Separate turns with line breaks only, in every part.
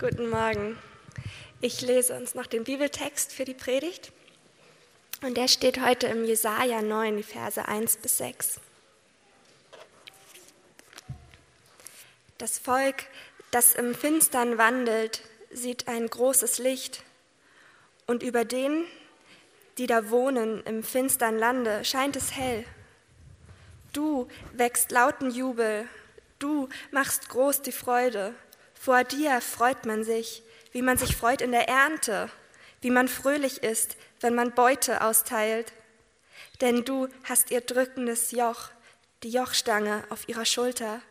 Guten Morgen. Ich lese uns noch den Bibeltext für die Predigt. Und der steht heute im Jesaja 9, die Verse 1 bis 6. Das Volk, das im Finstern wandelt, sieht ein großes Licht. Und über denen, die da wohnen im finstern Lande, scheint es hell. Du wächst lauten Jubel, du machst groß die Freude. Vor dir freut man sich, wie man sich freut in der Ernte, wie man fröhlich ist, wenn man Beute austeilt. Denn du hast ihr drückendes Joch, die Jochstange auf ihrer Schulter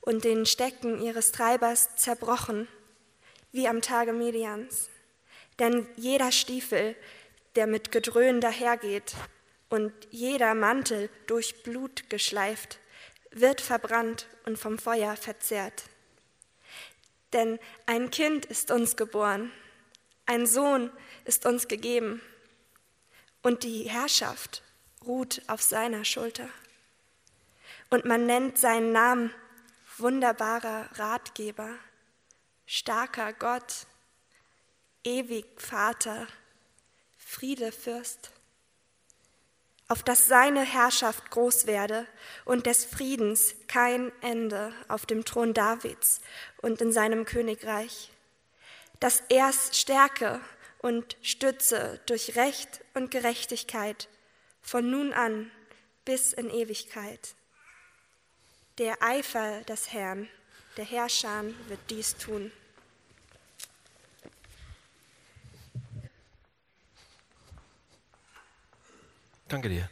und den Stecken ihres Treibers zerbrochen, wie am Tage Medians. Denn jeder Stiefel, der mit Gedröhn dahergeht, und jeder Mantel durch Blut geschleift, wird verbrannt und vom Feuer verzehrt. Denn ein Kind ist uns geboren, ein Sohn ist uns gegeben und die Herrschaft ruht auf seiner Schulter. Und man nennt seinen Namen wunderbarer Ratgeber, starker Gott, ewig Vater, Friedefürst auf dass seine Herrschaft groß werde und des Friedens kein Ende auf dem Thron Davids und in seinem Königreich, dass er's stärke und stütze durch Recht und Gerechtigkeit von nun an bis in Ewigkeit. Der Eifer des Herrn, der Herrscher, wird dies tun.
Danke dir.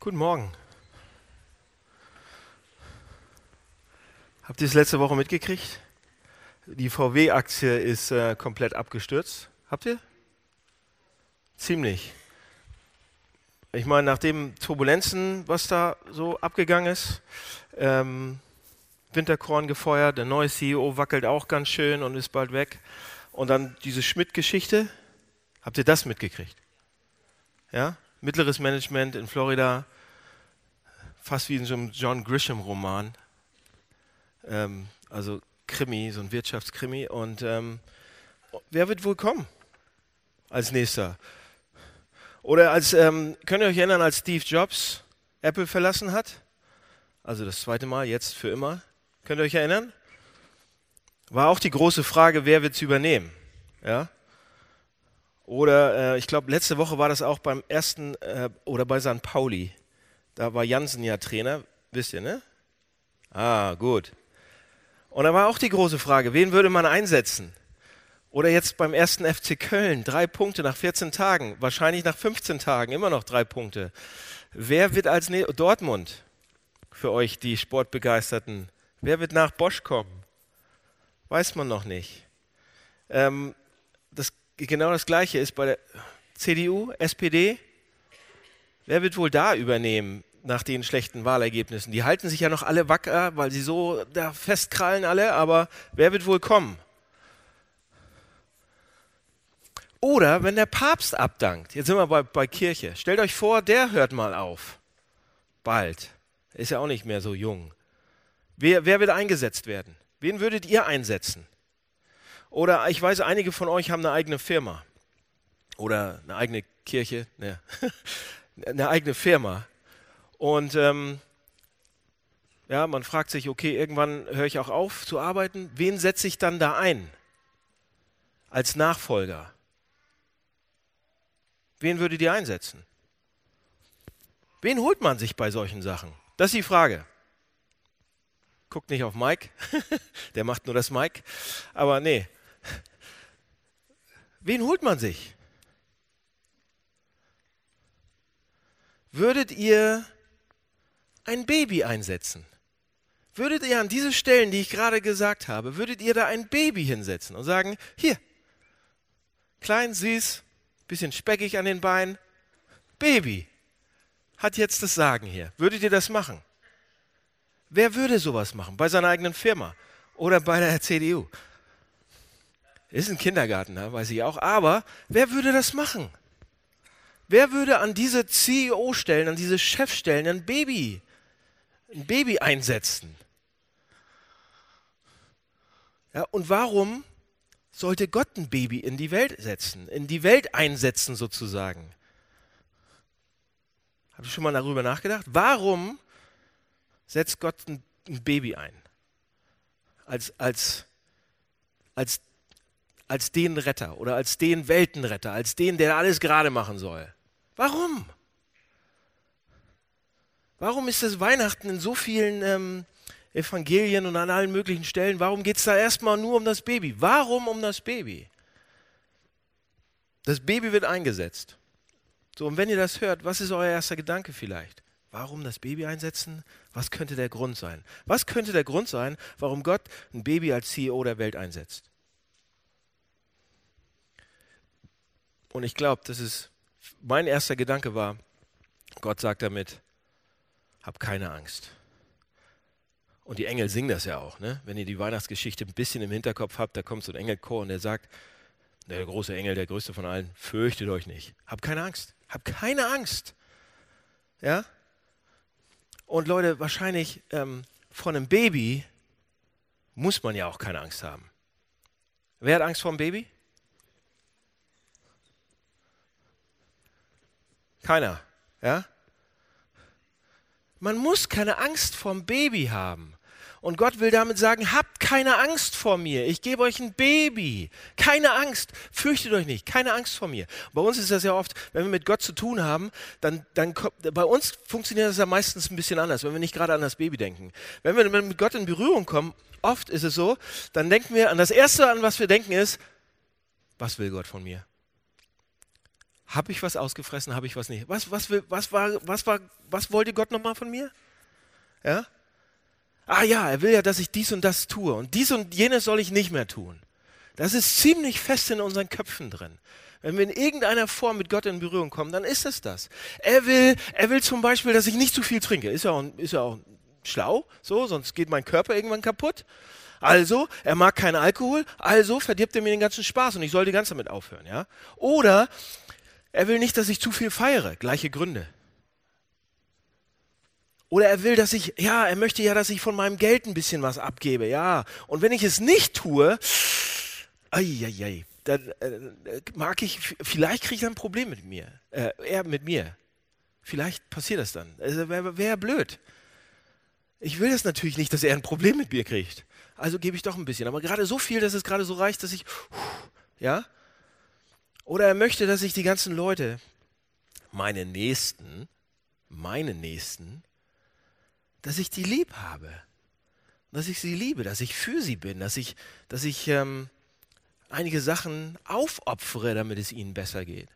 Guten Morgen. Habt ihr es letzte Woche mitgekriegt? Die VW-Aktie ist äh, komplett abgestürzt. Habt ihr? Ziemlich. Ich meine, nach den Turbulenzen, was da so abgegangen ist, ähm, Winterkorn gefeuert, der neue CEO wackelt auch ganz schön und ist bald weg. Und dann diese Schmidt-Geschichte. Habt ihr das mitgekriegt? Ja? Mittleres Management in Florida, fast wie in so einem John Grisham-Roman. Ähm, also Krimi, so ein Wirtschaftskrimi. Und ähm, wer wird wohl kommen als nächster? Oder als, ähm, könnt ihr euch erinnern, als Steve Jobs Apple verlassen hat? Also das zweite Mal, jetzt für immer. Könnt ihr euch erinnern? War auch die große Frage, wer wird es übernehmen? Ja? Oder äh, ich glaube, letzte Woche war das auch beim ersten äh, oder bei St. Pauli. Da war Jansen ja Trainer, wisst ihr, ne? Ah, gut. Und da war auch die große Frage, wen würde man einsetzen? Oder jetzt beim ersten FC Köln, drei Punkte nach 14 Tagen, wahrscheinlich nach 15 Tagen immer noch drei Punkte. Wer wird als ne Dortmund für euch, die Sportbegeisterten? Wer wird nach Bosch kommen? Weiß man noch nicht. Ähm, das genau das Gleiche ist bei der CDU, SPD. Wer wird wohl da übernehmen nach den schlechten Wahlergebnissen? Die halten sich ja noch alle wacker, weil sie so da festkrallen alle, aber wer wird wohl kommen? Oder wenn der Papst abdankt, jetzt sind wir bei, bei Kirche, stellt euch vor, der hört mal auf. Bald. Ist ja auch nicht mehr so jung. Wer, wer wird eingesetzt werden? Wen würdet ihr einsetzen? Oder ich weiß, einige von euch haben eine eigene Firma oder eine eigene Kirche, ne, eine eigene Firma. Und ähm, ja, man fragt sich, okay, irgendwann höre ich auch auf zu arbeiten. Wen setze ich dann da ein als Nachfolger? Wen würdet ihr einsetzen? Wen holt man sich bei solchen Sachen? Das ist die Frage. Guckt nicht auf Mike, der macht nur das Mike. Aber nee, Wen holt man sich? Würdet ihr ein Baby einsetzen? Würdet ihr an diese Stellen, die ich gerade gesagt habe, würdet ihr da ein Baby hinsetzen und sagen, hier, klein, süß, bisschen speckig an den Beinen, Baby, hat jetzt das Sagen hier. Würdet ihr das machen? Wer würde sowas machen? Bei seiner eigenen Firma oder bei der CDU? Ist ein Kindergarten, ne? weiß ich auch. Aber wer würde das machen? Wer würde an diese CEO-Stellen, an diese Chefstellen ein Baby, ein Baby einsetzen? Ja, und warum sollte Gott ein Baby in die Welt setzen, in die Welt einsetzen sozusagen? Habt ihr schon mal darüber nachgedacht? Warum setzt Gott ein, ein Baby ein? Als, als, als, als den Retter oder als den Weltenretter, als den, der alles gerade machen soll. Warum? Warum ist das Weihnachten in so vielen ähm, Evangelien und an allen möglichen Stellen, warum geht es da erstmal nur um das Baby? Warum um das Baby? Das Baby wird eingesetzt. So, und wenn ihr das hört, was ist euer erster Gedanke vielleicht? Warum das Baby einsetzen? Was könnte der Grund sein? Was könnte der Grund sein, warum Gott ein Baby als CEO der Welt einsetzt? Und ich glaube, das ist mein erster Gedanke war, Gott sagt damit, hab keine Angst. Und die Engel singen das ja auch. Ne? Wenn ihr die Weihnachtsgeschichte ein bisschen im Hinterkopf habt, da kommt so ein Engelchor und der sagt, der große Engel, der größte von allen, fürchtet euch nicht. Habt keine Angst. Habt keine Angst. Ja? Und Leute, wahrscheinlich ähm, von einem Baby muss man ja auch keine Angst haben. Wer hat Angst vor einem Baby? Keiner. Ja? Man muss keine Angst vom Baby haben. Und Gott will damit sagen, habt keine Angst vor mir. Ich gebe euch ein Baby. Keine Angst. Fürchtet euch nicht. Keine Angst vor mir. Bei uns ist das ja oft, wenn wir mit Gott zu tun haben, dann, dann bei uns funktioniert das ja meistens ein bisschen anders, wenn wir nicht gerade an das Baby denken. Wenn wir mit Gott in Berührung kommen, oft ist es so, dann denken wir an das Erste, an was wir denken, ist, was will Gott von mir? Habe ich was ausgefressen, habe ich was nicht? Was, was, was, war, was, war, was wollte Gott nochmal von mir? Ja? Ah ja, er will ja, dass ich dies und das tue und dies und jenes soll ich nicht mehr tun. Das ist ziemlich fest in unseren Köpfen drin. Wenn wir in irgendeiner Form mit Gott in Berührung kommen, dann ist es das. Er will, er will zum Beispiel, dass ich nicht zu viel trinke. Ist ja auch, ist ja auch schlau, so, sonst geht mein Körper irgendwann kaputt. Also, er mag keinen Alkohol, also verdirbt er mir den ganzen Spaß und ich sollte ganz damit aufhören, ja? Oder er will nicht, dass ich zu viel feiere. Gleiche Gründe. Oder er will, dass ich, ja, er möchte ja, dass ich von meinem Geld ein bisschen was abgebe, ja. Und wenn ich es nicht tue, ai, ai, ai, dann äh, mag ich, vielleicht kriege ich ein Problem mit mir, äh, er mit mir. Vielleicht passiert das dann. Also wäre wär blöd. Ich will das natürlich nicht, dass er ein Problem mit mir kriegt. Also gebe ich doch ein bisschen. Aber gerade so viel, dass es gerade so reicht, dass ich, ja, oder er möchte, dass ich die ganzen Leute, meine Nächsten, meine Nächsten, dass ich die lieb habe. Dass ich sie liebe, dass ich für sie bin, dass ich, dass ich ähm, einige Sachen aufopfere, damit es ihnen besser geht.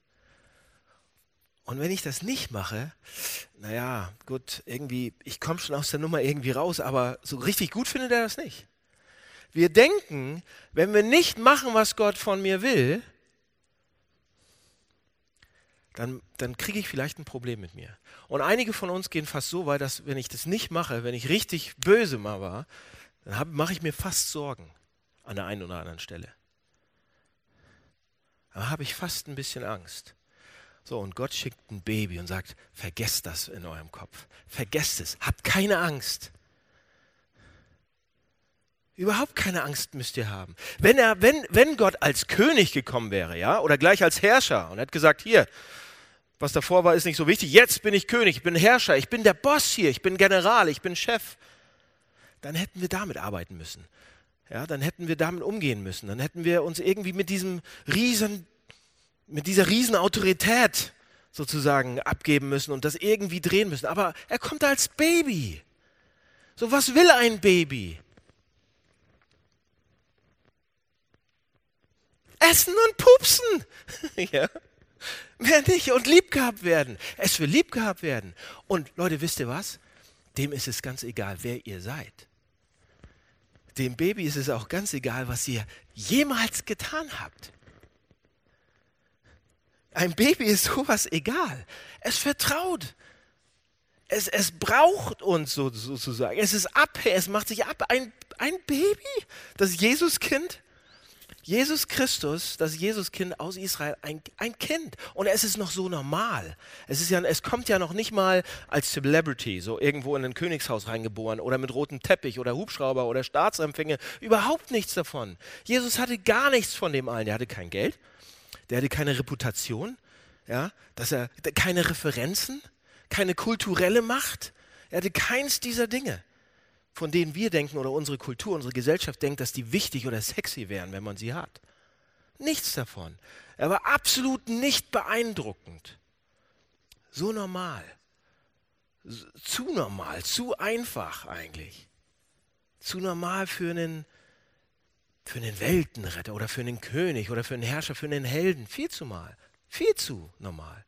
Und wenn ich das nicht mache, naja, gut, irgendwie, ich komme schon aus der Nummer irgendwie raus, aber so richtig gut findet er das nicht. Wir denken, wenn wir nicht machen, was Gott von mir will, dann, dann kriege ich vielleicht ein Problem mit mir. Und einige von uns gehen fast so weit, dass wenn ich das nicht mache, wenn ich richtig böse mal war, dann mache ich mir fast Sorgen an der einen oder anderen Stelle. Da habe ich fast ein bisschen Angst. So, und Gott schickt ein Baby und sagt, vergesst das in eurem Kopf. Vergesst es. Habt keine Angst. Überhaupt keine Angst müsst ihr haben. Wenn, er, wenn, wenn Gott als König gekommen wäre, ja, oder gleich als Herrscher und hat gesagt, hier, was davor war, ist nicht so wichtig. Jetzt bin ich König, ich bin Herrscher, ich bin der Boss hier, ich bin General, ich bin Chef. Dann hätten wir damit arbeiten müssen. Ja, dann hätten wir damit umgehen müssen. Dann hätten wir uns irgendwie mit diesem riesen, mit dieser riesen Autorität sozusagen abgeben müssen und das irgendwie drehen müssen. Aber er kommt als Baby. So, was will ein Baby? Essen und pupsen. ja. Mehr nicht. Und lieb gehabt werden. Es will lieb gehabt werden. Und Leute, wisst ihr was? Dem ist es ganz egal, wer ihr seid. Dem Baby ist es auch ganz egal, was ihr jemals getan habt. Ein Baby ist sowas egal. Es vertraut. Es, es braucht uns so, sozusagen. Es ist ab, es macht sich ab. Ein, ein Baby, das Jesuskind, Jesus Christus, das Jesuskind aus Israel, ein, ein Kind. Und es ist noch so normal. Es, ist ja, es kommt ja noch nicht mal als Celebrity, so irgendwo in ein Königshaus reingeboren oder mit rotem Teppich oder Hubschrauber oder Staatsempfänge. Überhaupt nichts davon. Jesus hatte gar nichts von dem allen. Der hatte kein Geld, der hatte keine Reputation, ja, dass er keine Referenzen, keine kulturelle Macht. Er hatte keins dieser Dinge von denen wir denken oder unsere Kultur, unsere Gesellschaft denkt, dass die wichtig oder sexy wären, wenn man sie hat. Nichts davon. Er war absolut nicht beeindruckend. So normal. Zu normal, zu einfach eigentlich. Zu normal für einen, für einen Weltenretter oder für einen König oder für einen Herrscher, für einen Helden. Viel zu mal. Viel zu normal.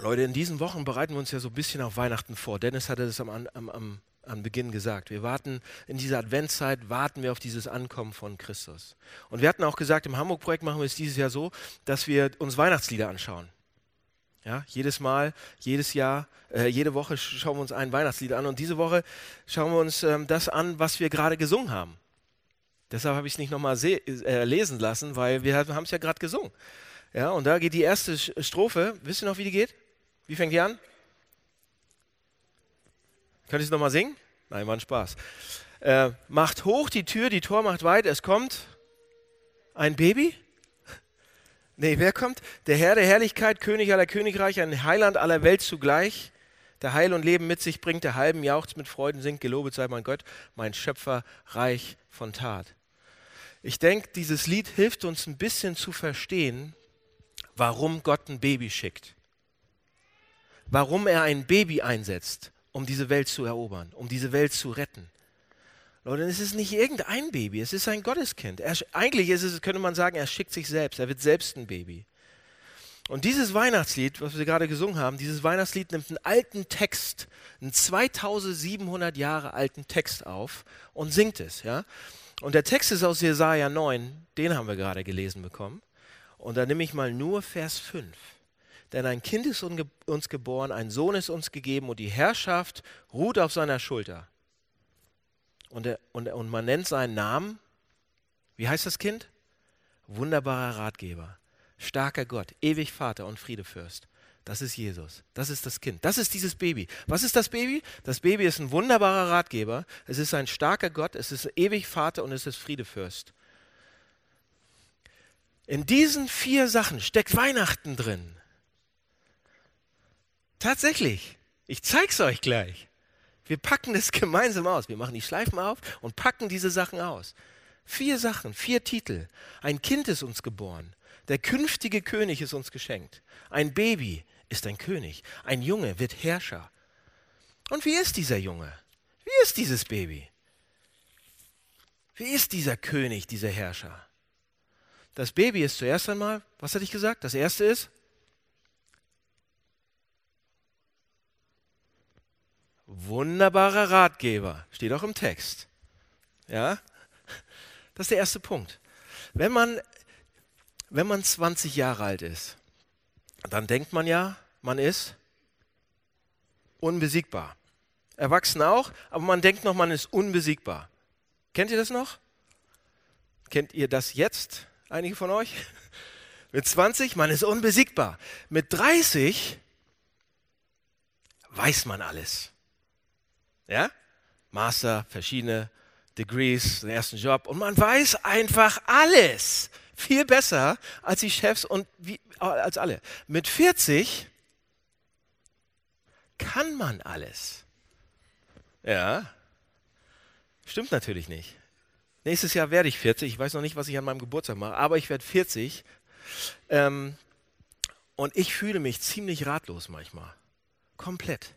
Leute, in diesen Wochen bereiten wir uns ja so ein bisschen auf Weihnachten vor. Dennis hatte das am, am, am, am Beginn gesagt. Wir warten in dieser Adventszeit, warten wir auf dieses Ankommen von Christus. Und wir hatten auch gesagt, im Hamburg-Projekt machen wir es dieses Jahr so, dass wir uns Weihnachtslieder anschauen. Ja, jedes Mal, jedes Jahr, äh, jede Woche schauen wir uns ein Weihnachtslied an. Und diese Woche schauen wir uns ähm, das an, was wir gerade gesungen haben. Deshalb habe ich es nicht nochmal äh, lesen lassen, weil wir haben es ja gerade gesungen. Ja, und da geht die erste Strophe. Wisst ihr noch, wie die geht? Wie fängt die an? Könnt ihr es nochmal singen? Nein, war ein Spaß. Äh, macht hoch die Tür, die Tor macht weit, es kommt ein Baby. Nee, wer kommt? Der Herr der Herrlichkeit, König aller Königreiche, ein Heiland aller Welt zugleich, der Heil und Leben mit sich bringt, der halben jauchzt mit Freuden singt, gelobet sei mein Gott, mein Schöpfer, reich von Tat. Ich denke, dieses Lied hilft uns ein bisschen zu verstehen, warum Gott ein Baby schickt warum er ein Baby einsetzt, um diese Welt zu erobern, um diese Welt zu retten. Leute, es ist nicht irgendein Baby, es ist ein Gotteskind. Er, eigentlich ist es, könnte man sagen, er schickt sich selbst, er wird selbst ein Baby. Und dieses Weihnachtslied, was wir gerade gesungen haben, dieses Weihnachtslied nimmt einen alten Text, einen 2700 Jahre alten Text auf und singt es. Ja? Und der Text ist aus Jesaja 9, den haben wir gerade gelesen bekommen. Und da nehme ich mal nur Vers 5. Denn ein Kind ist uns geboren, ein Sohn ist uns gegeben und die Herrschaft ruht auf seiner Schulter. Und, er, und, und man nennt seinen Namen, wie heißt das Kind? Wunderbarer Ratgeber, starker Gott, ewig Vater und Friedefürst. Das ist Jesus. Das ist das Kind. Das ist dieses Baby. Was ist das Baby? Das Baby ist ein wunderbarer Ratgeber. Es ist ein starker Gott. Es ist ewig Vater und es ist Friedefürst. In diesen vier Sachen steckt Weihnachten drin. Tatsächlich. Ich zeig's euch gleich. Wir packen das gemeinsam aus. Wir machen die Schleifen auf und packen diese Sachen aus. Vier Sachen, vier Titel. Ein Kind ist uns geboren. Der künftige König ist uns geschenkt. Ein Baby ist ein König. Ein Junge wird Herrscher. Und wie ist dieser Junge? Wie ist dieses Baby? Wie ist dieser König, dieser Herrscher? Das Baby ist zuerst einmal, was hatte ich gesagt? Das erste ist Wunderbarer Ratgeber, steht auch im Text. Ja, das ist der erste Punkt. Wenn man, wenn man 20 Jahre alt ist, dann denkt man ja, man ist unbesiegbar. Erwachsene auch, aber man denkt noch, man ist unbesiegbar. Kennt ihr das noch? Kennt ihr das jetzt, einige von euch? Mit 20, man ist unbesiegbar. Mit 30 weiß man alles. Ja? Master, verschiedene Degrees, den ersten Job. Und man weiß einfach alles. Viel besser als die Chefs und wie, als alle. Mit 40 kann man alles. Ja, stimmt natürlich nicht. Nächstes Jahr werde ich 40. Ich weiß noch nicht, was ich an meinem Geburtstag mache, aber ich werde 40. Ähm, und ich fühle mich ziemlich ratlos manchmal. Komplett.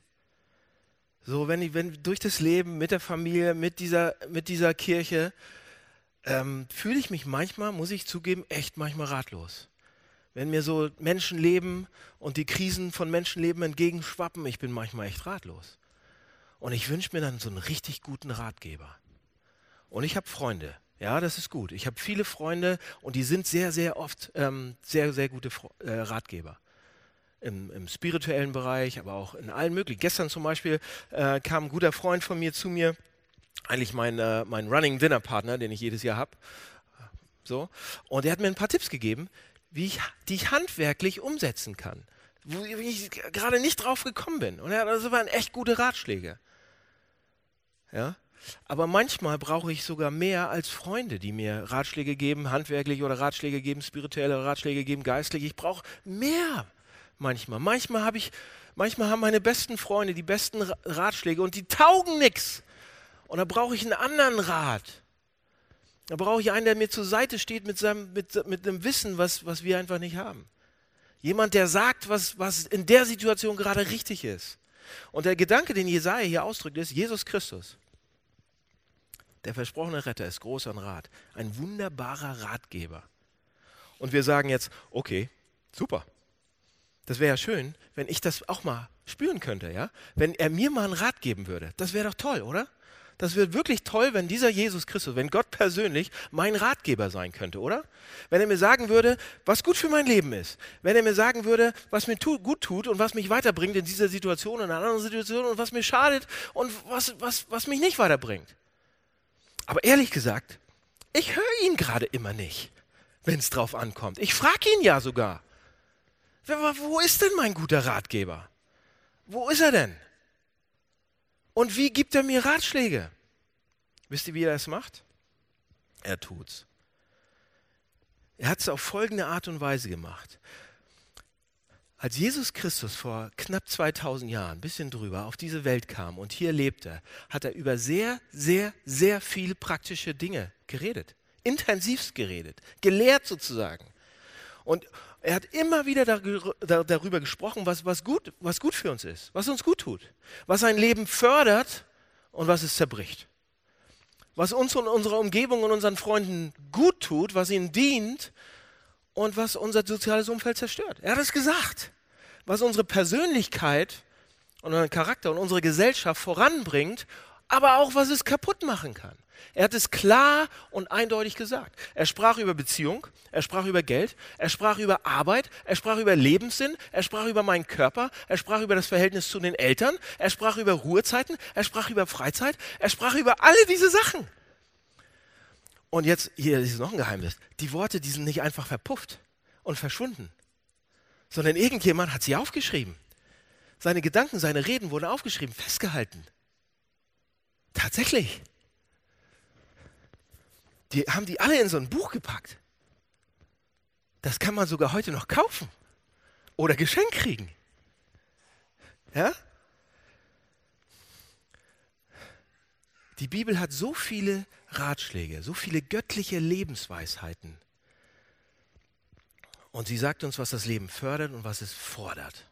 So, wenn ich wenn durch das Leben mit der Familie, mit dieser, mit dieser Kirche, ähm, fühle ich mich manchmal, muss ich zugeben, echt manchmal ratlos. Wenn mir so Menschenleben und die Krisen von Menschenleben entgegenschwappen, ich bin manchmal echt ratlos. Und ich wünsche mir dann so einen richtig guten Ratgeber. Und ich habe Freunde. Ja, das ist gut. Ich habe viele Freunde und die sind sehr, sehr oft ähm, sehr, sehr gute äh, Ratgeber im, im, spirituellen Bereich, aber auch in allen möglichen. Gestern zum Beispiel äh, kam ein guter Freund von mir zu mir eigentlich mein, äh, mein Running Dinner Partner, den ich jedes Jahr habe. So. Und er hat mir ein paar Tipps gegeben, wie ich, die ich handwerklich umsetzen kann. Wo ich gerade nicht drauf gekommen bin. Und er hat also waren echt gute Ratschläge. Ja? Aber manchmal brauche ich sogar mehr als Freunde, die mir Ratschläge geben, handwerklich oder Ratschläge geben, spirituelle Ratschläge geben, geistlich. Ich brauche mehr manchmal. Manchmal habe ich, manchmal haben meine besten Freunde die besten Ratschläge und die taugen nichts. Und da brauche ich einen anderen Rat. Da brauche ich einen, der mir zur Seite steht mit, seinem, mit, mit einem Wissen, was, was wir einfach nicht haben. Jemand, der sagt, was, was in der Situation gerade richtig ist. Und der Gedanke, den Jesaja hier ausdrückt, ist Jesus Christus. Der versprochene Retter ist groß an Rat. Ein wunderbarer Ratgeber. Und wir sagen jetzt, okay, super. Das wäre ja schön, wenn ich das auch mal spüren könnte, ja? Wenn er mir mal einen Rat geben würde. Das wäre doch toll, oder? Das wird wirklich toll, wenn dieser Jesus Christus, wenn Gott persönlich mein Ratgeber sein könnte, oder? Wenn er mir sagen würde, was gut für mein Leben ist. Wenn er mir sagen würde, was mir tu gut tut und was mich weiterbringt in dieser Situation, in einer anderen Situation und was mir schadet und was, was, was mich nicht weiterbringt. Aber ehrlich gesagt, ich höre ihn gerade immer nicht, wenn es drauf ankommt. Ich frage ihn ja sogar. Wo ist denn mein guter Ratgeber? Wo ist er denn? Und wie gibt er mir Ratschläge? Wisst ihr, wie er das macht? Er tut's. Er hat es auf folgende Art und Weise gemacht. Als Jesus Christus vor knapp 2000 Jahren, ein bisschen drüber, auf diese Welt kam und hier lebte, hat er über sehr, sehr, sehr viele praktische Dinge geredet. Intensivst geredet, gelehrt sozusagen. Und er hat immer wieder darüber gesprochen, was, was, gut, was gut für uns ist, was uns gut tut, was ein Leben fördert und was es zerbricht. Was uns und unserer Umgebung und unseren Freunden gut tut, was ihnen dient und was unser soziales Umfeld zerstört. Er hat es gesagt. Was unsere Persönlichkeit und unseren Charakter und unsere Gesellschaft voranbringt, aber auch was es kaputt machen kann. Er hat es klar und eindeutig gesagt. Er sprach über Beziehung, er sprach über Geld, er sprach über Arbeit, er sprach über Lebenssinn, er sprach über meinen Körper, er sprach über das Verhältnis zu den Eltern, er sprach über Ruhezeiten, er sprach über Freizeit, er sprach über alle diese Sachen. Und jetzt, hier ist noch ein Geheimnis. Die Worte, die sind nicht einfach verpufft und verschwunden, sondern irgendjemand hat sie aufgeschrieben. Seine Gedanken, seine Reden wurden aufgeschrieben, festgehalten. Tatsächlich. Die haben die alle in so ein Buch gepackt. Das kann man sogar heute noch kaufen oder geschenkt kriegen. Ja? Die Bibel hat so viele Ratschläge, so viele göttliche Lebensweisheiten. Und sie sagt uns, was das Leben fördert und was es fordert.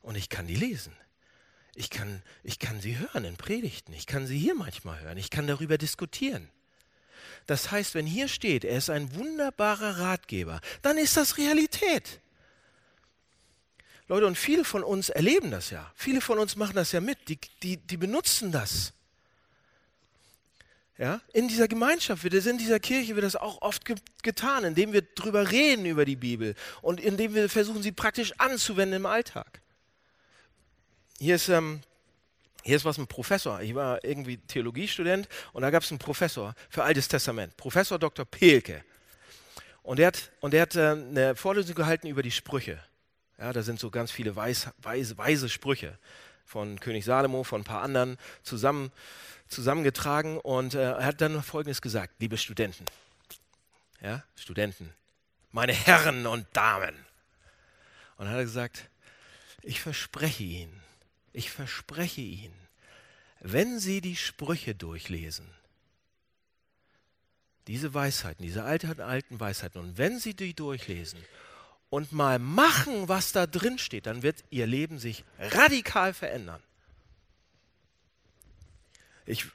Und ich kann die lesen. Ich kann, ich kann sie hören in Predigten. Ich kann sie hier manchmal hören. Ich kann darüber diskutieren. Das heißt, wenn hier steht, er ist ein wunderbarer Ratgeber, dann ist das Realität. Leute, und viele von uns erleben das ja. Viele von uns machen das ja mit. Die, die, die benutzen das. Ja, in dieser Gemeinschaft, wird es in dieser Kirche wird das auch oft ge getan, indem wir drüber reden über die Bibel und indem wir versuchen, sie praktisch anzuwenden im Alltag. Hier ist, ähm, hier ist was ein Professor. Ich war irgendwie Theologiestudent und da gab es einen Professor für Altes Testament, Professor Dr. Pelke. Und der hat, und der hat äh, eine Vorlesung gehalten über die Sprüche. Ja, da sind so ganz viele weis, weise, weise Sprüche von König Salomo, von ein paar anderen zusammen zusammengetragen und äh, er hat dann Folgendes gesagt, liebe Studenten, ja, Studenten, meine Herren und Damen. Und dann hat er gesagt, ich verspreche Ihnen, ich verspreche Ihnen, wenn Sie die Sprüche durchlesen, diese Weisheiten, diese alten, alten Weisheiten, und wenn Sie die durchlesen und mal machen, was da drin steht, dann wird Ihr Leben sich radikal verändern. Ich,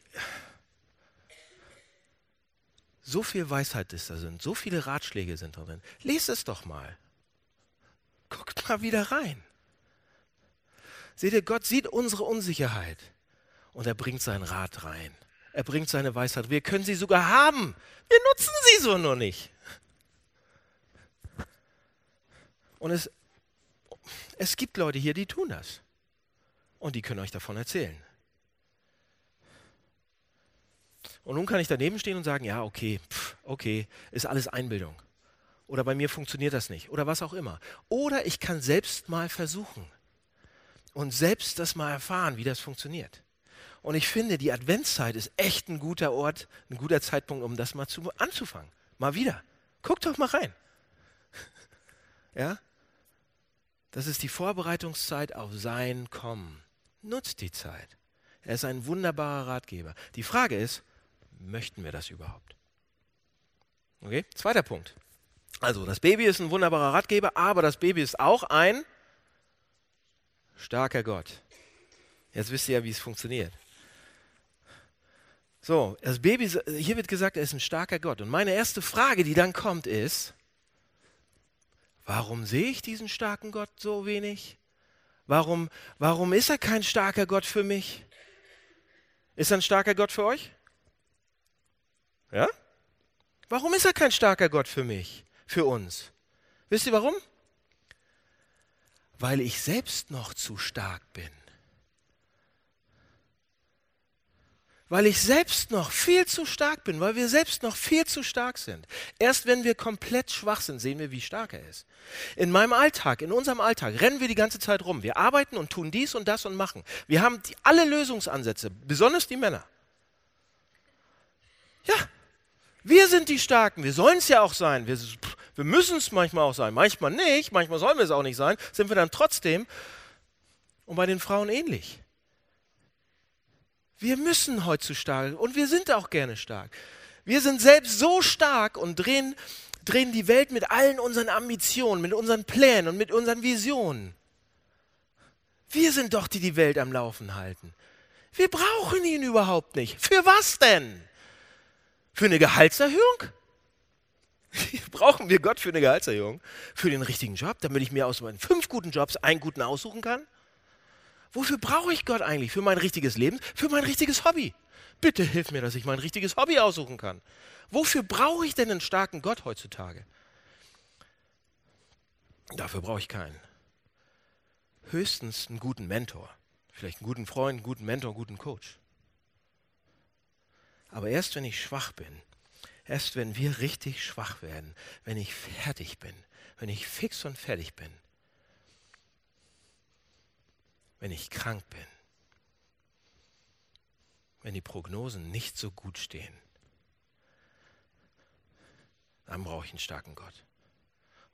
so viel Weisheit ist da drin, so viele Ratschläge sind da drin. Lest es doch mal. Guckt mal wieder rein. Seht ihr, Gott sieht unsere Unsicherheit und er bringt seinen Rat rein. Er bringt seine Weisheit. Wir können sie sogar haben. Wir nutzen sie so nur nicht. Und es, es gibt Leute hier, die tun das. Und die können euch davon erzählen. Und nun kann ich daneben stehen und sagen, ja, okay, pff, okay, ist alles Einbildung. Oder bei mir funktioniert das nicht. Oder was auch immer. Oder ich kann selbst mal versuchen und selbst das mal erfahren, wie das funktioniert. Und ich finde, die Adventszeit ist echt ein guter Ort, ein guter Zeitpunkt, um das mal zu, anzufangen. Mal wieder. Guck doch mal rein. ja? Das ist die Vorbereitungszeit auf sein Kommen. Nutzt die Zeit. Er ist ein wunderbarer Ratgeber. Die Frage ist, möchten wir das überhaupt? Okay, zweiter Punkt. Also, das Baby ist ein wunderbarer Ratgeber, aber das Baby ist auch ein starker Gott. Jetzt wisst ihr ja, wie es funktioniert. So, das Baby, hier wird gesagt, er ist ein starker Gott. Und meine erste Frage, die dann kommt, ist, warum sehe ich diesen starken Gott so wenig? Warum, warum ist er kein starker Gott für mich? Ist er ein starker Gott für euch? Ja? Warum ist er kein starker Gott für mich, für uns? Wisst ihr warum? Weil ich selbst noch zu stark bin. weil ich selbst noch viel zu stark bin, weil wir selbst noch viel zu stark sind. Erst wenn wir komplett schwach sind, sehen wir, wie stark er ist. In meinem Alltag, in unserem Alltag rennen wir die ganze Zeit rum. Wir arbeiten und tun dies und das und machen. Wir haben die, alle Lösungsansätze, besonders die Männer. Ja, wir sind die Starken. Wir sollen es ja auch sein. Wir, wir müssen es manchmal auch sein. Manchmal nicht. Manchmal sollen wir es auch nicht sein. Sind wir dann trotzdem. Und bei den Frauen ähnlich. Wir müssen heute zu stark und wir sind auch gerne stark. Wir sind selbst so stark und drehen, drehen die Welt mit allen unseren Ambitionen, mit unseren Plänen und mit unseren Visionen. Wir sind doch die, die Welt am Laufen halten. Wir brauchen ihn überhaupt nicht. Für was denn? Für eine Gehaltserhöhung? Brauchen wir Gott für eine Gehaltserhöhung? Für den richtigen Job, damit ich mir aus meinen fünf guten Jobs einen guten aussuchen kann? Wofür brauche ich Gott eigentlich? Für mein richtiges Leben? Für mein richtiges Hobby? Bitte hilf mir, dass ich mein richtiges Hobby aussuchen kann. Wofür brauche ich denn einen starken Gott heutzutage? Dafür brauche ich keinen. Höchstens einen guten Mentor. Vielleicht einen guten Freund, einen guten Mentor, einen guten Coach. Aber erst wenn ich schwach bin, erst wenn wir richtig schwach werden, wenn ich fertig bin, wenn ich fix und fertig bin, wenn ich krank bin, wenn die Prognosen nicht so gut stehen, dann brauche ich einen starken Gott.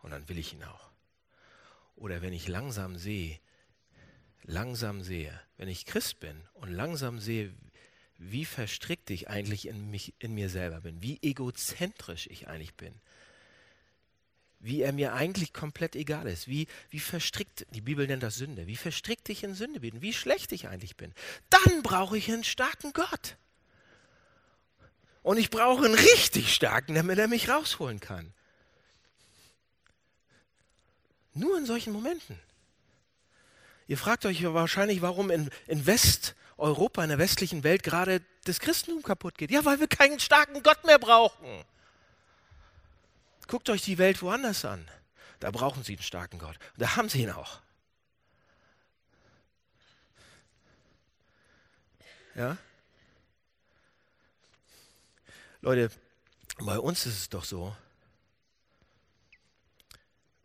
Und dann will ich ihn auch. Oder wenn ich langsam sehe, langsam sehe, wenn ich Christ bin und langsam sehe, wie verstrickt ich eigentlich in, mich, in mir selber bin, wie egozentrisch ich eigentlich bin, wie er mir eigentlich komplett egal ist, wie, wie verstrickt, die Bibel nennt das Sünde, wie verstrickt ich in Sünde bin, wie schlecht ich eigentlich bin, dann brauche ich einen starken Gott. Und ich brauche einen richtig starken, damit er mich rausholen kann. Nur in solchen Momenten. Ihr fragt euch wahrscheinlich, warum in, in Westeuropa, in der westlichen Welt gerade das Christentum kaputt geht. Ja, weil wir keinen starken Gott mehr brauchen. Guckt euch die Welt woanders an. Da brauchen sie einen starken Gott. Und da haben sie ihn auch. Ja? Leute, bei uns ist es doch so,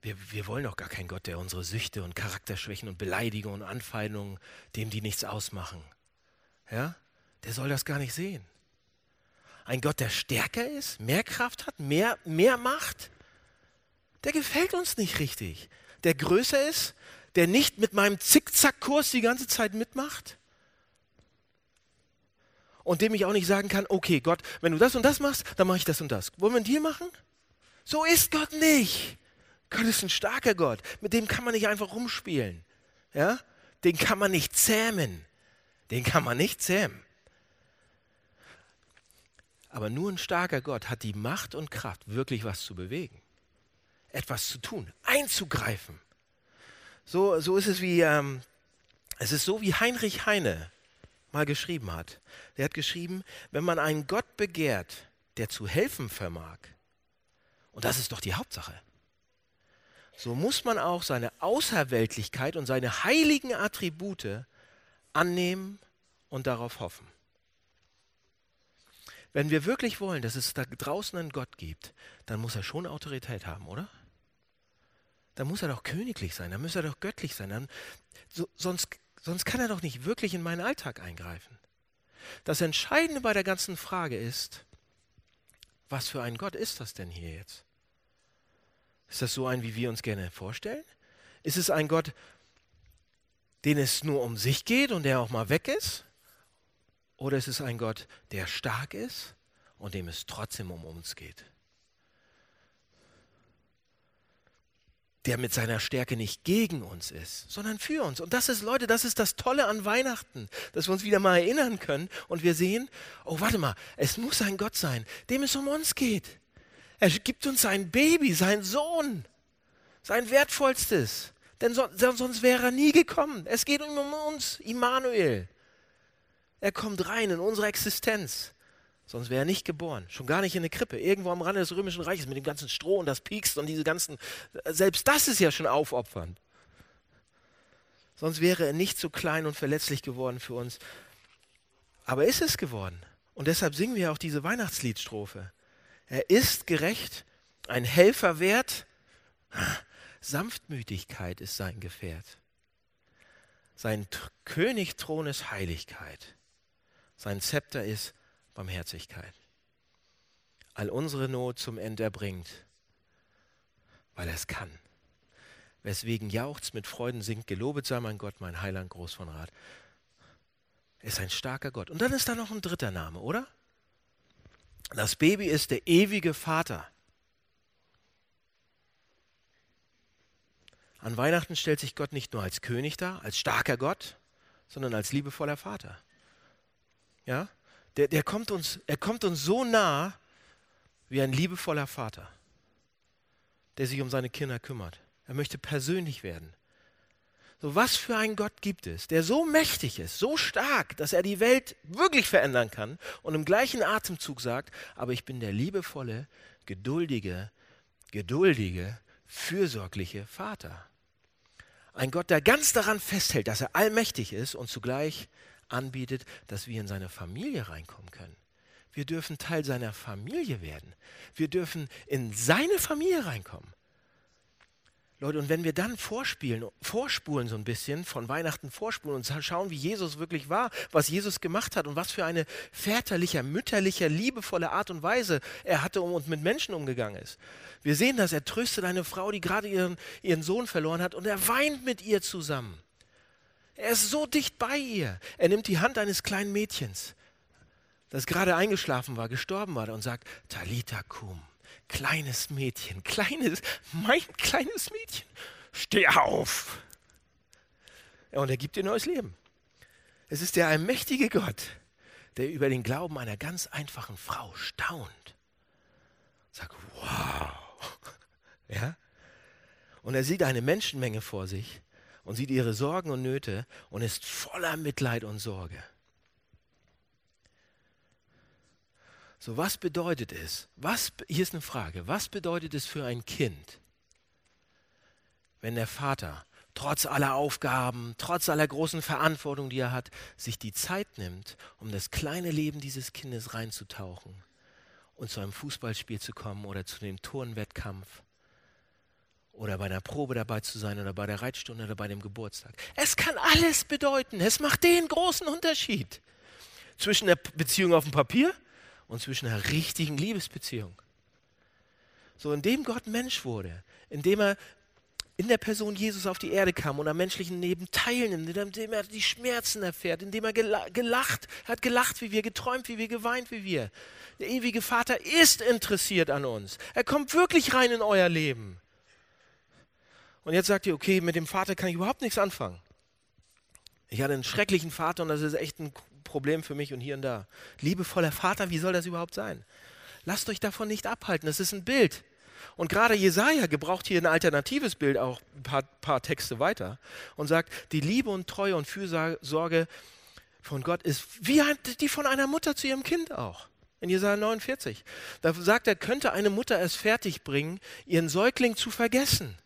wir, wir wollen doch gar keinen Gott, der unsere Süchte und Charakterschwächen und Beleidigungen und Anfeindungen, dem die nichts ausmachen. Ja? Der soll das gar nicht sehen. Ein Gott, der stärker ist, mehr Kraft hat, mehr, mehr Macht, der gefällt uns nicht richtig. Der größer ist, der nicht mit meinem Zickzackkurs die ganze Zeit mitmacht und dem ich auch nicht sagen kann, okay Gott, wenn du das und das machst, dann mache ich das und das. Wollen wir einen Deal machen? So ist Gott nicht. Gott ist ein starker Gott. Mit dem kann man nicht einfach rumspielen. Ja? Den kann man nicht zähmen. Den kann man nicht zähmen. Aber nur ein starker Gott hat die Macht und Kraft, wirklich was zu bewegen. Etwas zu tun, einzugreifen. So, so ist es wie, ähm, es ist so wie Heinrich Heine mal geschrieben hat. Der hat geschrieben, wenn man einen Gott begehrt, der zu helfen vermag, und das ist doch die Hauptsache, so muss man auch seine Außerweltlichkeit und seine heiligen Attribute annehmen und darauf hoffen. Wenn wir wirklich wollen, dass es da draußen einen Gott gibt, dann muss er schon Autorität haben, oder? Dann muss er doch königlich sein, dann muss er doch göttlich sein. Dann, so, sonst, sonst kann er doch nicht wirklich in meinen Alltag eingreifen. Das Entscheidende bei der ganzen Frage ist, was für ein Gott ist das denn hier jetzt? Ist das so ein, wie wir uns gerne vorstellen? Ist es ein Gott, den es nur um sich geht und der auch mal weg ist? Oder ist es ein Gott, der stark ist und dem es trotzdem um uns geht? Der mit seiner Stärke nicht gegen uns ist, sondern für uns. Und das ist, Leute, das ist das Tolle an Weihnachten, dass wir uns wieder mal erinnern können und wir sehen, oh, warte mal, es muss ein Gott sein, dem es um uns geht. Er gibt uns sein Baby, sein Sohn, sein wertvollstes. Denn sonst wäre er nie gekommen. Es geht um uns, Immanuel. Er kommt rein in unsere Existenz. Sonst wäre er nicht geboren. Schon gar nicht in eine Krippe. Irgendwo am Rande des Römischen Reiches mit dem ganzen Stroh und das piekst und diese ganzen. Selbst das ist ja schon aufopfernd. Sonst wäre er nicht so klein und verletzlich geworden für uns. Aber ist es geworden. Und deshalb singen wir auch diese Weihnachtsliedstrophe. Er ist gerecht, ein Helfer wert. Sanftmütigkeit ist sein Gefährt. Sein Königthron ist Heiligkeit. Sein Zepter ist Barmherzigkeit. All unsere Not zum Ende erbringt, weil er es kann. Weswegen jauchzt mit Freuden singt, gelobet sei mein Gott, mein Heiland groß von Rat. Er ist ein starker Gott. Und dann ist da noch ein dritter Name, oder? Das Baby ist der ewige Vater. An Weihnachten stellt sich Gott nicht nur als König dar, als starker Gott, sondern als liebevoller Vater. Ja? Der, der kommt uns, er kommt uns so nah wie ein liebevoller Vater, der sich um seine Kinder kümmert. Er möchte persönlich werden. So, was für ein Gott gibt es, der so mächtig ist, so stark, dass er die Welt wirklich verändern kann und im gleichen Atemzug sagt, aber ich bin der liebevolle, geduldige, geduldige, fürsorgliche Vater. Ein Gott, der ganz daran festhält, dass er allmächtig ist und zugleich anbietet, dass wir in seine Familie reinkommen können. Wir dürfen Teil seiner Familie werden. Wir dürfen in seine Familie reinkommen. Leute, und wenn wir dann vorspielen, vorspulen so ein bisschen, von Weihnachten vorspulen und schauen, wie Jesus wirklich war, was Jesus gemacht hat und was für eine väterliche, mütterliche, liebevolle Art und Weise er hatte und mit Menschen umgegangen ist. Wir sehen das, er tröstet eine Frau, die gerade ihren, ihren Sohn verloren hat und er weint mit ihr zusammen. Er ist so dicht bei ihr. Er nimmt die Hand eines kleinen Mädchens, das gerade eingeschlafen war, gestorben war, und sagt, Talita kum, kleines Mädchen, kleines, mein kleines Mädchen, steh auf. und er gibt ihr neues Leben. Es ist der allmächtige Gott, der über den Glauben einer ganz einfachen Frau staunt. Sagt, wow. Ja? Und er sieht eine Menschenmenge vor sich und sieht ihre Sorgen und Nöte und ist voller Mitleid und Sorge. So, was bedeutet es? Was, hier ist eine Frage. Was bedeutet es für ein Kind, wenn der Vater trotz aller Aufgaben, trotz aller großen Verantwortung, die er hat, sich die Zeit nimmt, um das kleine Leben dieses Kindes reinzutauchen und zu einem Fußballspiel zu kommen oder zu dem Turnwettkampf oder bei einer Probe dabei zu sein oder bei der Reitstunde oder bei dem Geburtstag. Es kann alles bedeuten. Es macht den großen Unterschied zwischen der Beziehung auf dem Papier und zwischen einer richtigen Liebesbeziehung. So, indem Gott Mensch wurde, indem er in der Person Jesus auf die Erde kam und am menschlichen Leben teilnimmt, indem er die Schmerzen erfährt, indem er gelacht, hat gelacht wie wir, geträumt wie wir, geweint wie wir. Der ewige Vater ist interessiert an uns. Er kommt wirklich rein in euer Leben. Und jetzt sagt ihr, okay, mit dem Vater kann ich überhaupt nichts anfangen. Ich hatte einen schrecklichen Vater und das ist echt ein Problem für mich und hier und da. Liebevoller Vater, wie soll das überhaupt sein? Lasst euch davon nicht abhalten, das ist ein Bild. Und gerade Jesaja gebraucht hier ein alternatives Bild, auch ein paar, paar Texte weiter, und sagt: Die Liebe und Treue und Fürsorge von Gott ist wie die von einer Mutter zu ihrem Kind auch. In Jesaja 49. Da sagt er, könnte eine Mutter es fertigbringen, ihren Säugling zu vergessen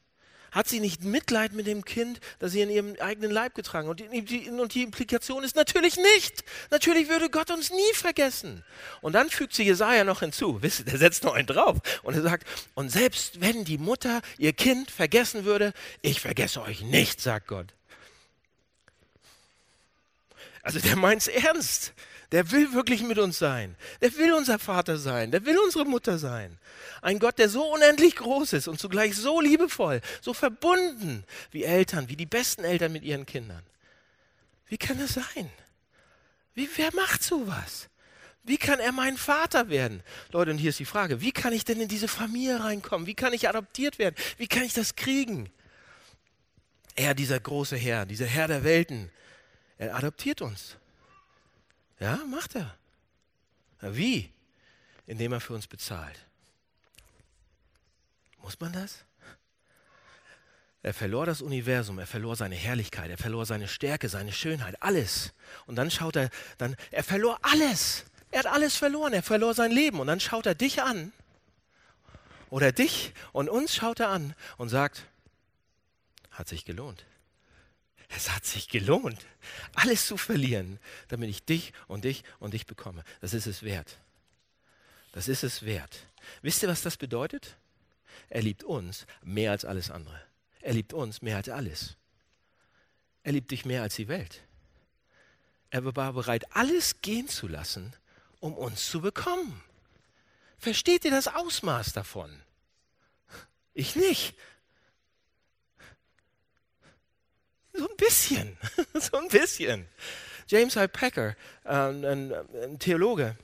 Hat sie nicht Mitleid mit dem Kind, das sie in ihrem eigenen Leib getragen hat? Und die, und die Implikation ist natürlich nicht. Natürlich würde Gott uns nie vergessen. Und dann fügt sie Jesaja noch hinzu. Wisst ihr, der setzt noch einen drauf. Und er sagt, und selbst wenn die Mutter ihr Kind vergessen würde, ich vergesse euch nicht, sagt Gott. Also der meint es ernst. Der will wirklich mit uns sein. Der will unser Vater sein. Der will unsere Mutter sein. Ein Gott, der so unendlich groß ist und zugleich so liebevoll, so verbunden wie Eltern, wie die besten Eltern mit ihren Kindern. Wie kann das sein? Wie, wer macht sowas? Wie kann er mein Vater werden? Leute, und hier ist die Frage, wie kann ich denn in diese Familie reinkommen? Wie kann ich adoptiert werden? Wie kann ich das kriegen? Er, dieser große Herr, dieser Herr der Welten, er adoptiert uns. Ja, macht er. Wie? Indem er für uns bezahlt. Muss man das? Er verlor das Universum, er verlor seine Herrlichkeit, er verlor seine Stärke, seine Schönheit, alles. Und dann schaut er, dann, er verlor alles. Er hat alles verloren, er verlor sein Leben. Und dann schaut er dich an, oder dich und uns schaut er an und sagt, hat sich gelohnt. Es hat sich gelohnt, alles zu verlieren, damit ich dich und dich und dich bekomme. Das ist es wert. Das ist es wert. Wisst ihr, was das bedeutet? Er liebt uns mehr als alles andere. Er liebt uns mehr als alles. Er liebt dich mehr als die Welt. Er war bereit, alles gehen zu lassen, um uns zu bekommen. Versteht ihr das Ausmaß davon? Ich nicht. So ein bisschen, so ein bisschen. James I. Packer, äh, ein, ein, Theologe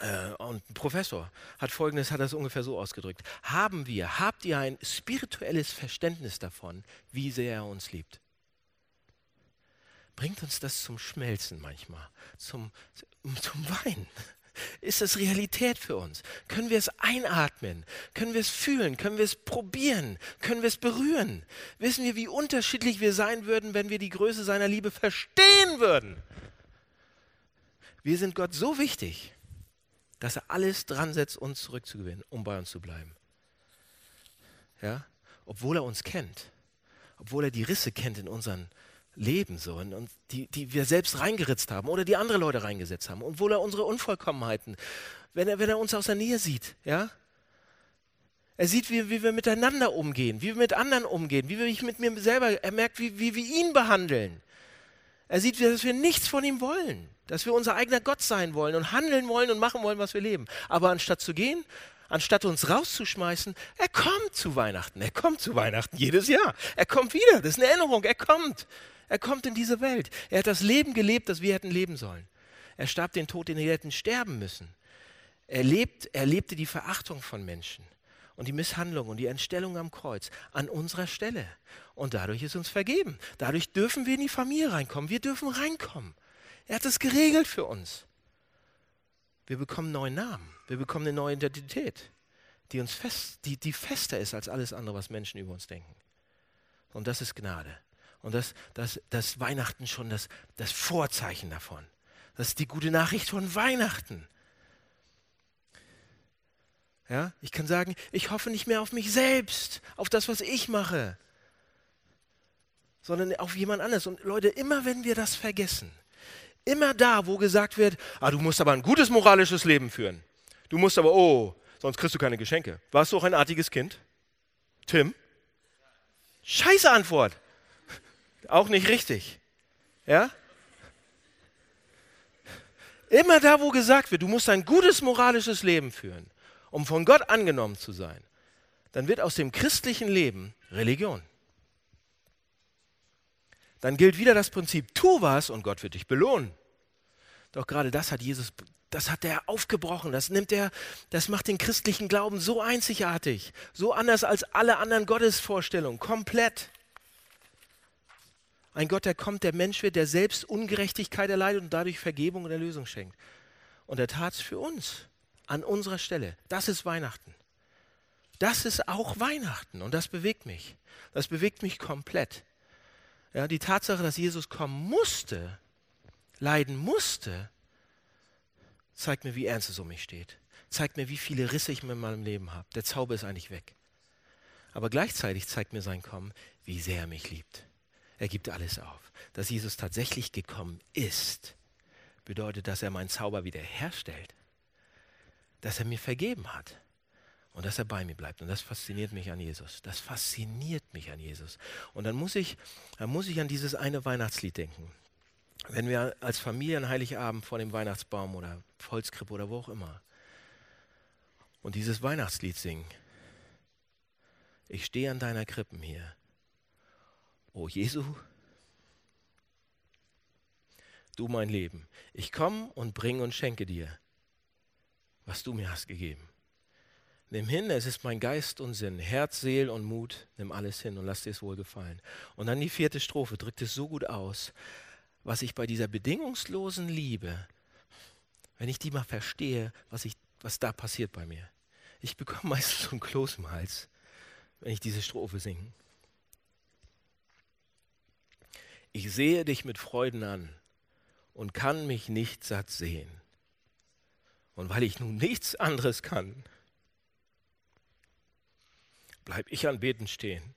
äh, und ein Professor, hat folgendes, hat das ungefähr so ausgedrückt. Haben wir, habt ihr ein spirituelles Verständnis davon, wie sehr er uns liebt? Bringt uns das zum Schmelzen manchmal, zum, zum Weinen. Ist das Realität für uns? Können wir es einatmen? Können wir es fühlen? Können wir es probieren? Können wir es berühren? Wissen wir, wie unterschiedlich wir sein würden, wenn wir die Größe seiner Liebe verstehen würden? Wir sind Gott so wichtig, dass er alles dran setzt, uns zurückzugewinnen, um bei uns zu bleiben. Ja? Obwohl er uns kennt, obwohl er die Risse kennt in unseren leben so und die, die wir selbst reingeritzt haben oder die andere Leute reingesetzt haben wo er unsere Unvollkommenheiten, wenn er, wenn er uns aus der Nähe sieht, ja, er sieht, wie, wie wir miteinander umgehen, wie wir mit anderen umgehen, wie wir mit mir selber, er merkt, wie, wie wir ihn behandeln. Er sieht, dass wir nichts von ihm wollen, dass wir unser eigener Gott sein wollen und handeln wollen und machen wollen, was wir leben. Aber anstatt zu gehen, anstatt uns rauszuschmeißen, er kommt zu Weihnachten. Er kommt zu Weihnachten jedes Jahr. Er kommt wieder. Das ist eine Erinnerung. Er kommt. Er kommt in diese Welt. Er hat das Leben gelebt, das wir hätten leben sollen. Er starb den Tod, den wir hätten sterben müssen. Er, lebt, er lebte die Verachtung von Menschen und die Misshandlung und die Entstellung am Kreuz an unserer Stelle. Und dadurch ist uns vergeben. Dadurch dürfen wir in die Familie reinkommen. Wir dürfen reinkommen. Er hat es geregelt für uns. Wir bekommen neuen Namen. Wir bekommen eine neue Identität, die uns fest, die, die fester ist als alles andere, was Menschen über uns denken. Und das ist Gnade. Und das, das, das Weihnachten schon das, das Vorzeichen davon. Das ist die gute Nachricht von Weihnachten. Ja, ich kann sagen, ich hoffe nicht mehr auf mich selbst, auf das, was ich mache, sondern auf jemand anderes. Und Leute, immer wenn wir das vergessen, immer da, wo gesagt wird, ah, du musst aber ein gutes moralisches Leben führen. Du musst aber, oh, sonst kriegst du keine Geschenke. Warst du auch ein artiges Kind? Tim? Scheiße Antwort. Auch nicht richtig. Ja? Immer da, wo gesagt wird, du musst ein gutes moralisches Leben führen, um von Gott angenommen zu sein, dann wird aus dem christlichen Leben Religion. Dann gilt wieder das Prinzip, tu was und Gott wird dich belohnen. Doch gerade das hat Jesus, das hat er aufgebrochen, das nimmt er, das macht den christlichen Glauben so einzigartig, so anders als alle anderen Gottesvorstellungen, komplett. Ein Gott, der kommt, der Mensch wird, der selbst Ungerechtigkeit erleidet und dadurch Vergebung und Erlösung schenkt. Und er tat es für uns, an unserer Stelle. Das ist Weihnachten. Das ist auch Weihnachten und das bewegt mich. Das bewegt mich komplett. Ja, die Tatsache, dass Jesus kommen musste, leiden musste, zeigt mir, wie ernst es um mich steht. Zeigt mir, wie viele Risse ich in meinem Leben habe. Der Zauber ist eigentlich weg. Aber gleichzeitig zeigt mir sein Kommen, wie sehr er mich liebt. Er gibt alles auf. Dass Jesus tatsächlich gekommen ist, bedeutet, dass er meinen Zauber wiederherstellt, dass er mir vergeben hat und dass er bei mir bleibt. Und das fasziniert mich an Jesus. Das fasziniert mich an Jesus. Und dann muss ich, dann muss ich an dieses eine Weihnachtslied denken. Wenn wir als Familie an Heiligabend vor dem Weihnachtsbaum oder Volkskrippe oder wo auch immer und dieses Weihnachtslied singen, ich stehe an deiner Krippen hier. O Jesu, du mein Leben, ich komme und bringe und schenke dir, was du mir hast gegeben. Nimm hin, es ist mein Geist und Sinn, Herz, Seel und Mut, nimm alles hin und lass dir es wohl gefallen. Und dann die vierte Strophe drückt es so gut aus, was ich bei dieser bedingungslosen Liebe, wenn ich die mal verstehe, was, ich, was da passiert bei mir. Ich bekomme meistens so einen Kloß im Hals, wenn ich diese Strophe singe. Ich sehe dich mit Freuden an und kann mich nicht satt sehen. Und weil ich nun nichts anderes kann, bleib ich an Beten stehen.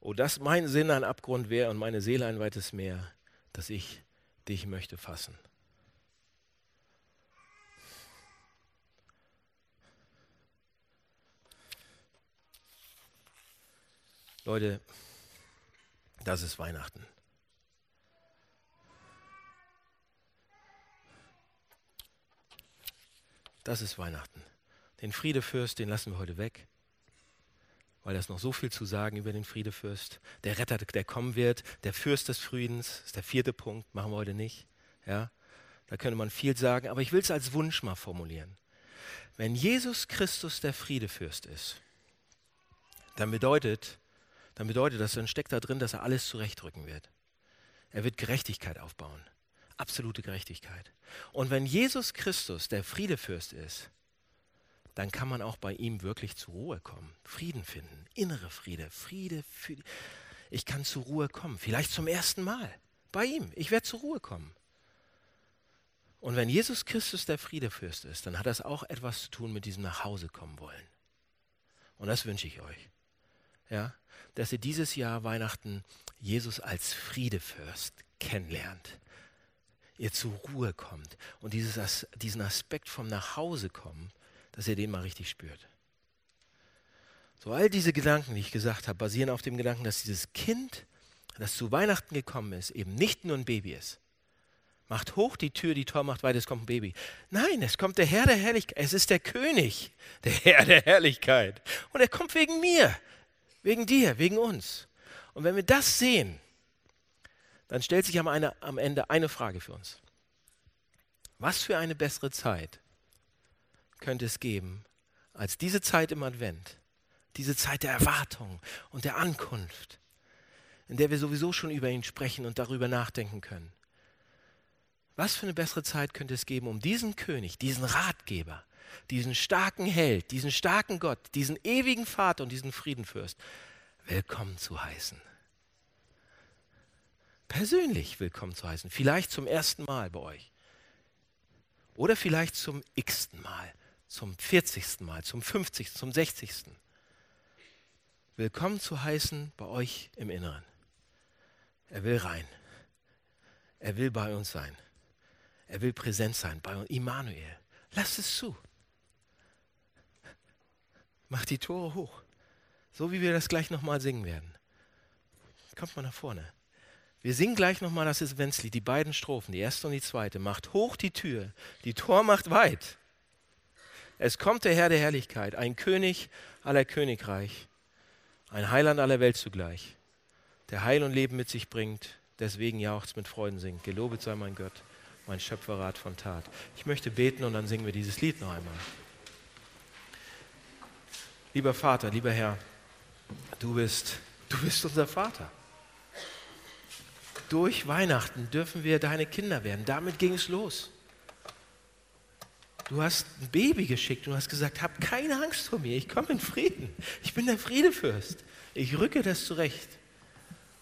Oh, dass mein Sinn ein Abgrund wäre und meine Seele ein weites Meer, dass ich dich möchte fassen. Leute, das ist Weihnachten. Das ist Weihnachten. Den Friedefürst, den lassen wir heute weg weil da ist noch so viel zu sagen über den Friedefürst. Der Retter, der kommen wird, der Fürst des Friedens, ist der vierte Punkt, machen wir heute nicht. Ja, da könnte man viel sagen, aber ich will es als Wunsch mal formulieren. Wenn Jesus Christus der Friedefürst ist, dann bedeutet, dann bedeutet das, dann steckt da drin, dass er alles zurechtrücken wird. Er wird Gerechtigkeit aufbauen. Absolute Gerechtigkeit. Und wenn Jesus Christus der Friedefürst ist, dann kann man auch bei ihm wirklich zur Ruhe kommen, Frieden finden, innere Friede, Friede für. Ich kann zur Ruhe kommen, vielleicht zum ersten Mal bei ihm. Ich werde zur Ruhe kommen. Und wenn Jesus Christus der Friedefürst ist, dann hat das auch etwas zu tun mit diesem nach Hause kommen wollen. Und das wünsche ich euch. Ja, dass ihr dieses Jahr Weihnachten Jesus als Friedefürst kennenlernt. Ihr zur Ruhe kommt und dieses, diesen Aspekt vom Nachhausekommen dass ihr den mal richtig spürt. So, all diese Gedanken, die ich gesagt habe, basieren auf dem Gedanken, dass dieses Kind, das zu Weihnachten gekommen ist, eben nicht nur ein Baby ist. Macht hoch die Tür, die Tor macht weit, es kommt ein Baby. Nein, es kommt der Herr der Herrlichkeit. Es ist der König, der Herr der Herrlichkeit. Und er kommt wegen mir, wegen dir, wegen uns. Und wenn wir das sehen, dann stellt sich am, Ende eine Frage für uns. Was für eine bessere Zeit könnte es geben als diese Zeit im Advent, diese Zeit der Erwartung und der Ankunft, in der wir sowieso schon über ihn sprechen und darüber nachdenken können. Was für eine bessere Zeit könnte es geben, um diesen König, diesen Ratgeber, diesen starken Held, diesen starken Gott, diesen ewigen Vater und diesen Friedenfürst willkommen zu heißen? Persönlich willkommen zu heißen, vielleicht zum ersten Mal bei euch oder vielleicht zum x-ten Mal zum 40. Mal, zum 50., zum 60. Willkommen zu heißen bei euch im Inneren. Er will rein. Er will bei uns sein. Er will präsent sein bei uns. Immanuel. Lasst es zu. Macht die Tore hoch. So wie wir das gleich nochmal singen werden. Kommt mal nach vorne. Wir singen gleich nochmal das Adventslied, die beiden Strophen, die erste und die zweite. Macht hoch die Tür, die Tor macht weit. Es kommt der Herr der Herrlichkeit, ein König aller Königreich, ein Heiland aller Welt zugleich, der Heil und Leben mit sich bringt, deswegen jauchzt mit Freuden singt. Gelobet sei mein Gott, mein Schöpferrat von Tat. Ich möchte beten und dann singen wir dieses Lied noch einmal. Lieber Vater, lieber Herr, du bist, du bist unser Vater. Durch Weihnachten dürfen wir deine Kinder werden. Damit ging es los. Du hast ein Baby geschickt und hast gesagt, hab keine Angst vor mir, ich komme in Frieden. Ich bin der Friedefürst. Ich rücke das zurecht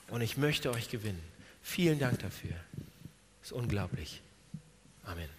und ich möchte euch gewinnen. Vielen Dank dafür. Das ist unglaublich. Amen.